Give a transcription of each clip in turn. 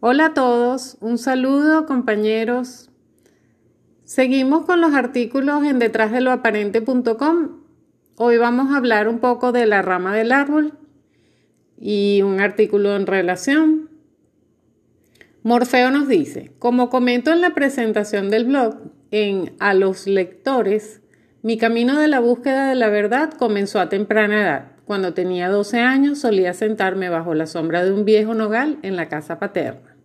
Hola a todos, un saludo compañeros. Seguimos con los artículos en detrásdeloaparente.com. Hoy vamos a hablar un poco de la rama del árbol y un artículo en relación. Morfeo nos dice, como comento en la presentación del blog, en A los lectores, mi camino de la búsqueda de la verdad comenzó a temprana edad. Cuando tenía 12 años solía sentarme bajo la sombra de un viejo nogal en la casa paterna.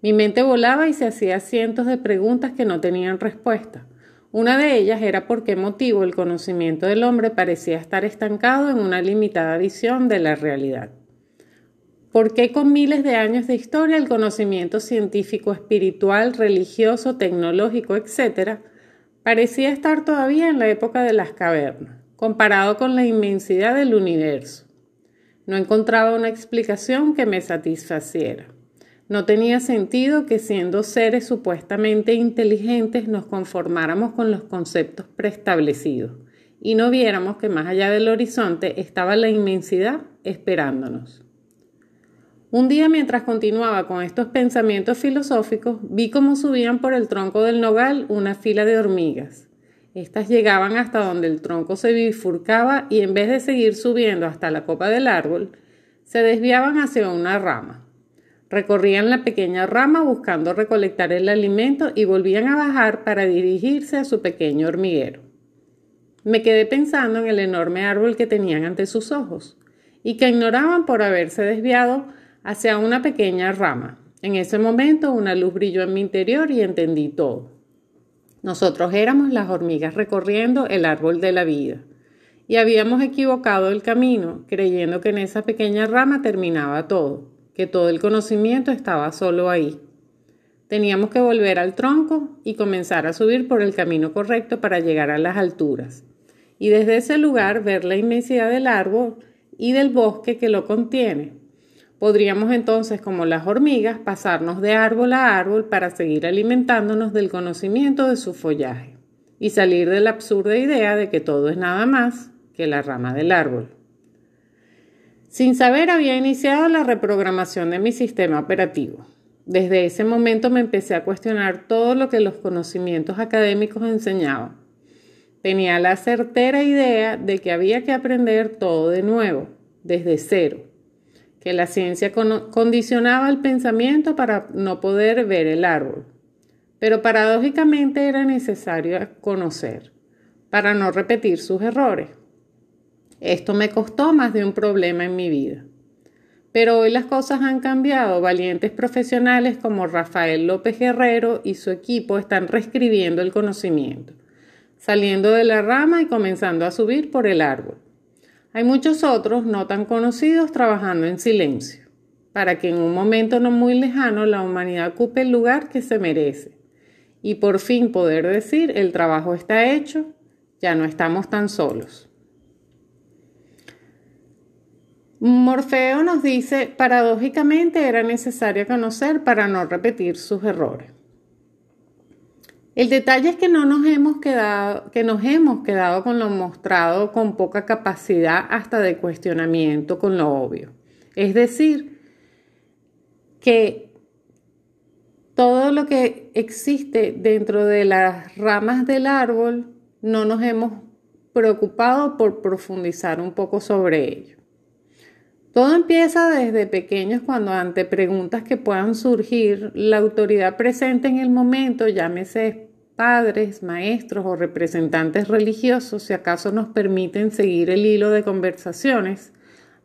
Mi mente volaba y se hacía cientos de preguntas que no tenían respuesta. Una de ellas era por qué motivo el conocimiento del hombre parecía estar estancado en una limitada visión de la realidad. ¿Por qué con miles de años de historia el conocimiento científico, espiritual, religioso, tecnológico, etcétera, parecía estar todavía en la época de las cavernas? Comparado con la inmensidad del universo. No encontraba una explicación que me satisfaciera. No tenía sentido que siendo seres supuestamente inteligentes nos conformáramos con los conceptos preestablecidos y no viéramos que más allá del horizonte estaba la inmensidad esperándonos. Un día mientras continuaba con estos pensamientos filosóficos, vi cómo subían por el tronco del nogal una fila de hormigas. Estas llegaban hasta donde el tronco se bifurcaba y en vez de seguir subiendo hasta la copa del árbol, se desviaban hacia una rama. Recorrían la pequeña rama buscando recolectar el alimento y volvían a bajar para dirigirse a su pequeño hormiguero. Me quedé pensando en el enorme árbol que tenían ante sus ojos y que ignoraban por haberse desviado hacia una pequeña rama. En ese momento una luz brilló en mi interior y entendí todo. Nosotros éramos las hormigas recorriendo el árbol de la vida. Y habíamos equivocado el camino, creyendo que en esa pequeña rama terminaba todo, que todo el conocimiento estaba solo ahí. Teníamos que volver al tronco y comenzar a subir por el camino correcto para llegar a las alturas, y desde ese lugar ver la inmensidad del árbol y del bosque que lo contiene, Podríamos entonces, como las hormigas, pasarnos de árbol a árbol para seguir alimentándonos del conocimiento de su follaje y salir de la absurda idea de que todo es nada más que la rama del árbol. Sin saber había iniciado la reprogramación de mi sistema operativo. Desde ese momento me empecé a cuestionar todo lo que los conocimientos académicos enseñaban. Tenía la certera idea de que había que aprender todo de nuevo, desde cero que la ciencia condicionaba el pensamiento para no poder ver el árbol. Pero paradójicamente era necesario conocer para no repetir sus errores. Esto me costó más de un problema en mi vida. Pero hoy las cosas han cambiado. Valientes profesionales como Rafael López Guerrero y su equipo están reescribiendo el conocimiento, saliendo de la rama y comenzando a subir por el árbol. Hay muchos otros no tan conocidos trabajando en silencio, para que en un momento no muy lejano la humanidad ocupe el lugar que se merece y por fin poder decir el trabajo está hecho, ya no estamos tan solos. Morfeo nos dice, paradójicamente era necesario conocer para no repetir sus errores. El detalle es que no nos hemos quedado, que nos hemos quedado con lo mostrado con poca capacidad hasta de cuestionamiento con lo obvio. Es decir, que todo lo que existe dentro de las ramas del árbol no nos hemos preocupado por profundizar un poco sobre ello. Todo empieza desde pequeños cuando ante preguntas que puedan surgir, la autoridad presente en el momento, llámese padres, maestros o representantes religiosos, si acaso nos permiten seguir el hilo de conversaciones,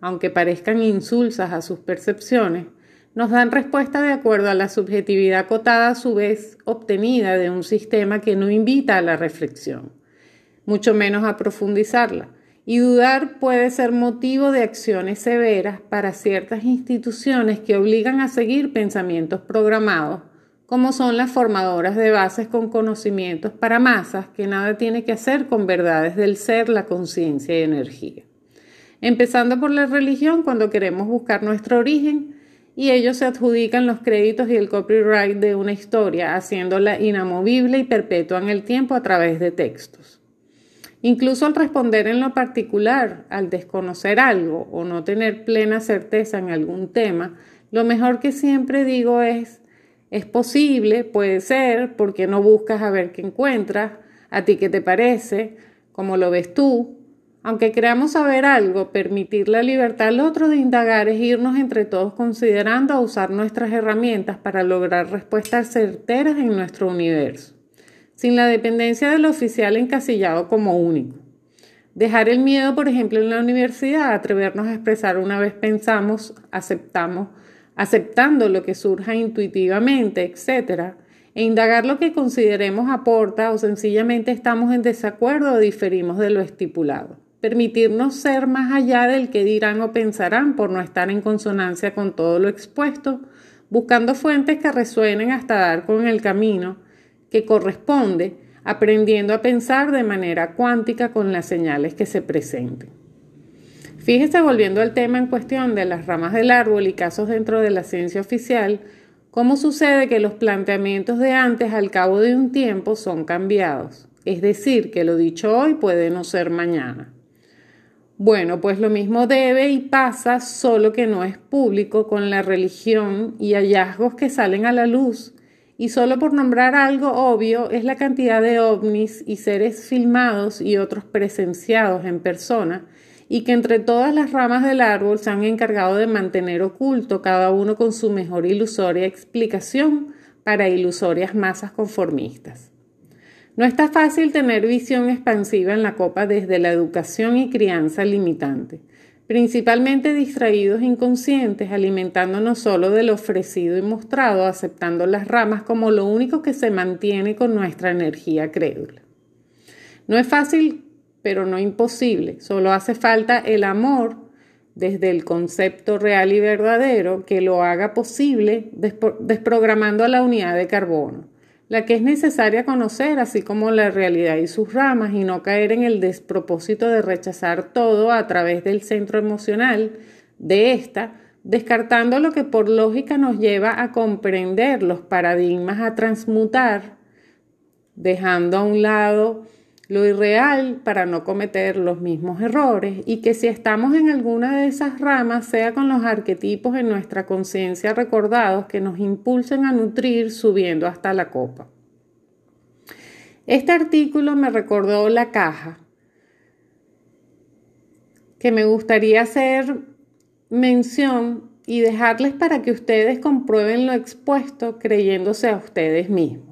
aunque parezcan insulsas a sus percepciones, nos dan respuesta de acuerdo a la subjetividad acotada a su vez obtenida de un sistema que no invita a la reflexión, mucho menos a profundizarla y dudar puede ser motivo de acciones severas para ciertas instituciones que obligan a seguir pensamientos programados, como son las formadoras de bases con conocimientos para masas que nada tiene que hacer con verdades del ser, la conciencia y energía. Empezando por la religión cuando queremos buscar nuestro origen y ellos se adjudican los créditos y el copyright de una historia, haciéndola inamovible y perpetua el tiempo a través de textos. Incluso al responder en lo particular, al desconocer algo o no tener plena certeza en algún tema, lo mejor que siempre digo es, es posible, puede ser, porque no buscas a ver qué encuentras, a ti qué te parece, cómo lo ves tú. Aunque creamos saber algo, permitir la libertad al otro de indagar es irnos entre todos considerando a usar nuestras herramientas para lograr respuestas certeras en nuestro universo sin la dependencia del oficial encasillado como único. Dejar el miedo, por ejemplo, en la universidad, atrevernos a expresar una vez pensamos, aceptamos, aceptando lo que surja intuitivamente, etc., e indagar lo que consideremos aporta o sencillamente estamos en desacuerdo o diferimos de lo estipulado. Permitirnos ser más allá del que dirán o pensarán por no estar en consonancia con todo lo expuesto, buscando fuentes que resuenen hasta dar con el camino, que corresponde aprendiendo a pensar de manera cuántica con las señales que se presenten. Fíjese, volviendo al tema en cuestión de las ramas del árbol y casos dentro de la ciencia oficial, cómo sucede que los planteamientos de antes al cabo de un tiempo son cambiados. Es decir, que lo dicho hoy puede no ser mañana. Bueno, pues lo mismo debe y pasa, solo que no es público con la religión y hallazgos que salen a la luz y solo por nombrar algo obvio es la cantidad de ovnis y seres filmados y otros presenciados en persona, y que entre todas las ramas del árbol se han encargado de mantener oculto cada uno con su mejor ilusoria explicación para ilusorias masas conformistas. No está fácil tener visión expansiva en la copa desde la educación y crianza limitante principalmente distraídos inconscientes, alimentándonos solo del ofrecido y mostrado, aceptando las ramas como lo único que se mantiene con nuestra energía crédula. No es fácil, pero no imposible, solo hace falta el amor desde el concepto real y verdadero que lo haga posible desprogramando a la unidad de carbono la que es necesaria conocer, así como la realidad y sus ramas, y no caer en el despropósito de rechazar todo a través del centro emocional de esta, descartando lo que por lógica nos lleva a comprender los paradigmas a transmutar, dejando a un lado lo irreal para no cometer los mismos errores y que si estamos en alguna de esas ramas sea con los arquetipos en nuestra conciencia recordados que nos impulsen a nutrir subiendo hasta la copa. Este artículo me recordó la caja que me gustaría hacer mención y dejarles para que ustedes comprueben lo expuesto creyéndose a ustedes mismos.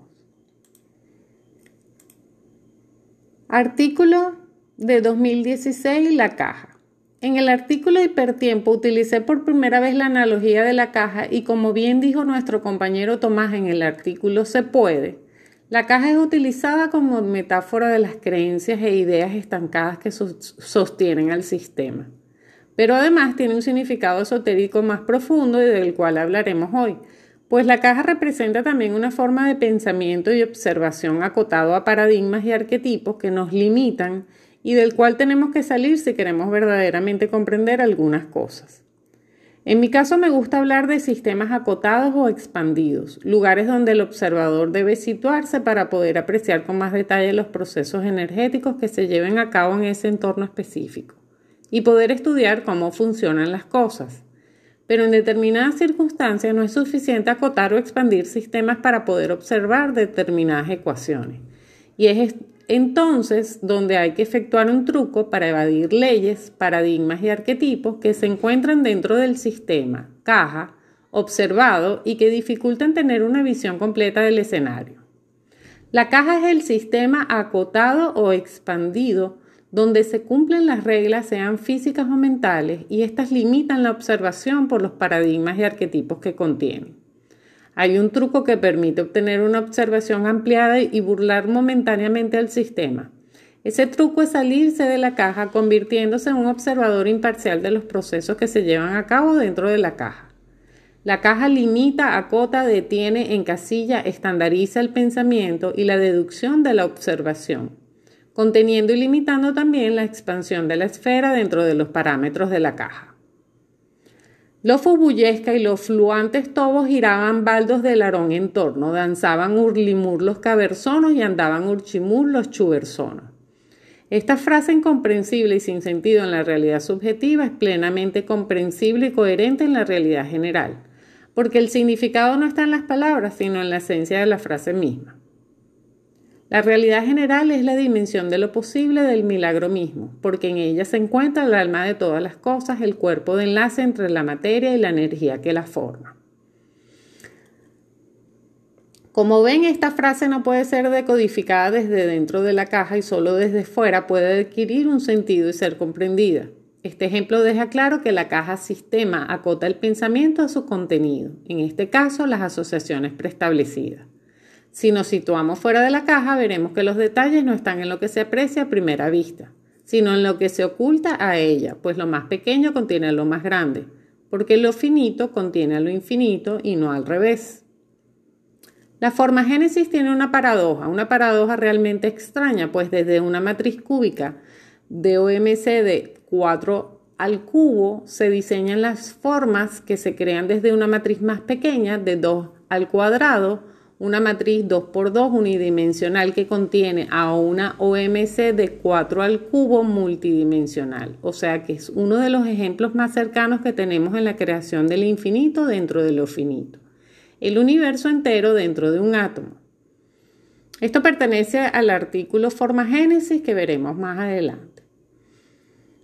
Artículo de 2016, la caja. En el artículo hipertiempo utilicé por primera vez la analogía de la caja y como bien dijo nuestro compañero Tomás en el artículo se puede, la caja es utilizada como metáfora de las creencias e ideas estancadas que sostienen al sistema. Pero además tiene un significado esotérico más profundo y del cual hablaremos hoy, pues la caja representa también una forma de pensamiento y observación acotado a paradigmas y arquetipos que nos limitan y del cual tenemos que salir si queremos verdaderamente comprender algunas cosas. En mi caso me gusta hablar de sistemas acotados o expandidos, lugares donde el observador debe situarse para poder apreciar con más detalle los procesos energéticos que se lleven a cabo en ese entorno específico y poder estudiar cómo funcionan las cosas pero en determinadas circunstancias no es suficiente acotar o expandir sistemas para poder observar determinadas ecuaciones. Y es entonces donde hay que efectuar un truco para evadir leyes, paradigmas y arquetipos que se encuentran dentro del sistema, caja, observado y que dificultan tener una visión completa del escenario. La caja es el sistema acotado o expandido donde se cumplen las reglas, sean físicas o mentales, y éstas limitan la observación por los paradigmas y arquetipos que contienen. Hay un truco que permite obtener una observación ampliada y burlar momentáneamente al sistema. Ese truco es salirse de la caja convirtiéndose en un observador imparcial de los procesos que se llevan a cabo dentro de la caja. La caja limita, acota, detiene, encasilla, estandariza el pensamiento y la deducción de la observación conteniendo y limitando también la expansión de la esfera dentro de los parámetros de la caja. Los fubullesca y los fluantes tobos giraban baldos de larón en torno, danzaban urlimur los caberzonos y andaban urchimur los chubersonos. Esta frase incomprensible y sin sentido en la realidad subjetiva es plenamente comprensible y coherente en la realidad general, porque el significado no está en las palabras, sino en la esencia de la frase misma. La realidad general es la dimensión de lo posible del milagro mismo, porque en ella se encuentra el alma de todas las cosas, el cuerpo de enlace entre la materia y la energía que la forma. Como ven, esta frase no puede ser decodificada desde dentro de la caja y solo desde fuera puede adquirir un sentido y ser comprendida. Este ejemplo deja claro que la caja sistema acota el pensamiento a su contenido, en este caso las asociaciones preestablecidas. Si nos situamos fuera de la caja, veremos que los detalles no están en lo que se aprecia a primera vista, sino en lo que se oculta a ella, pues lo más pequeño contiene lo más grande, porque lo finito contiene lo infinito y no al revés. La forma génesis tiene una paradoja, una paradoja realmente extraña, pues desde una matriz cúbica de OMC de 4 al cubo se diseñan las formas que se crean desde una matriz más pequeña de 2 al cuadrado, una matriz 2x2 unidimensional que contiene a una OMC de 4 al cubo multidimensional. O sea que es uno de los ejemplos más cercanos que tenemos en la creación del infinito dentro de lo finito el universo entero dentro de un átomo. Esto pertenece al artículo forma génesis que veremos más adelante.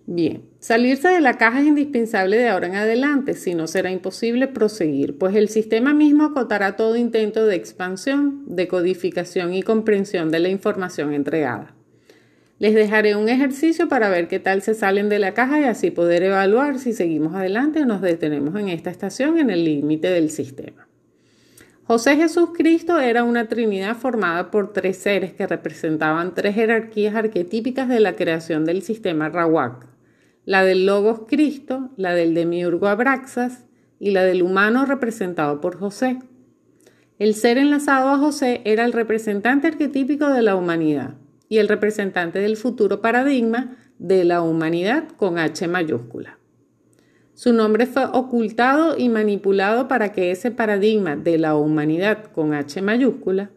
Bien, salirse de la caja es indispensable de ahora en adelante, si no será imposible proseguir, pues el sistema mismo acotará todo intento de expansión, de codificación y comprensión de la información entregada. Les dejaré un ejercicio para ver qué tal se salen de la caja y así poder evaluar si seguimos adelante o nos detenemos en esta estación en el límite del sistema. José Jesús Cristo era una trinidad formada por tres seres que representaban tres jerarquías arquetípicas de la creación del sistema Rawak, la del Logos Cristo, la del Demiurgo Abraxas y la del humano representado por José. El ser enlazado a José era el representante arquetípico de la humanidad y el representante del futuro paradigma de la humanidad con H mayúscula. Su nombre fue ocultado y manipulado para que ese paradigma de la humanidad con H mayúscula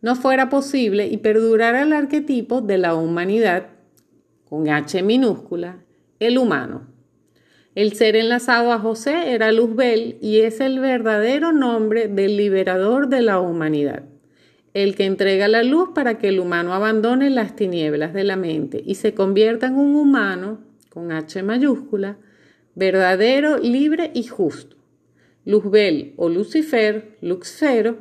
no fuera posible y perdurara el arquetipo de la humanidad con H minúscula, el humano. El ser enlazado a José era Luzbel y es el verdadero nombre del liberador de la humanidad, el que entrega la luz para que el humano abandone las tinieblas de la mente y se convierta en un humano con H mayúscula, verdadero, libre y justo. Luzbel o Lucifer, Luxfero,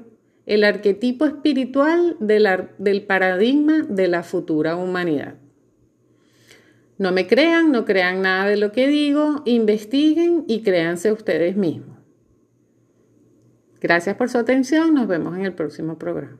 el arquetipo espiritual del paradigma de la futura humanidad. No me crean, no crean nada de lo que digo, investiguen y créanse ustedes mismos. Gracias por su atención, nos vemos en el próximo programa.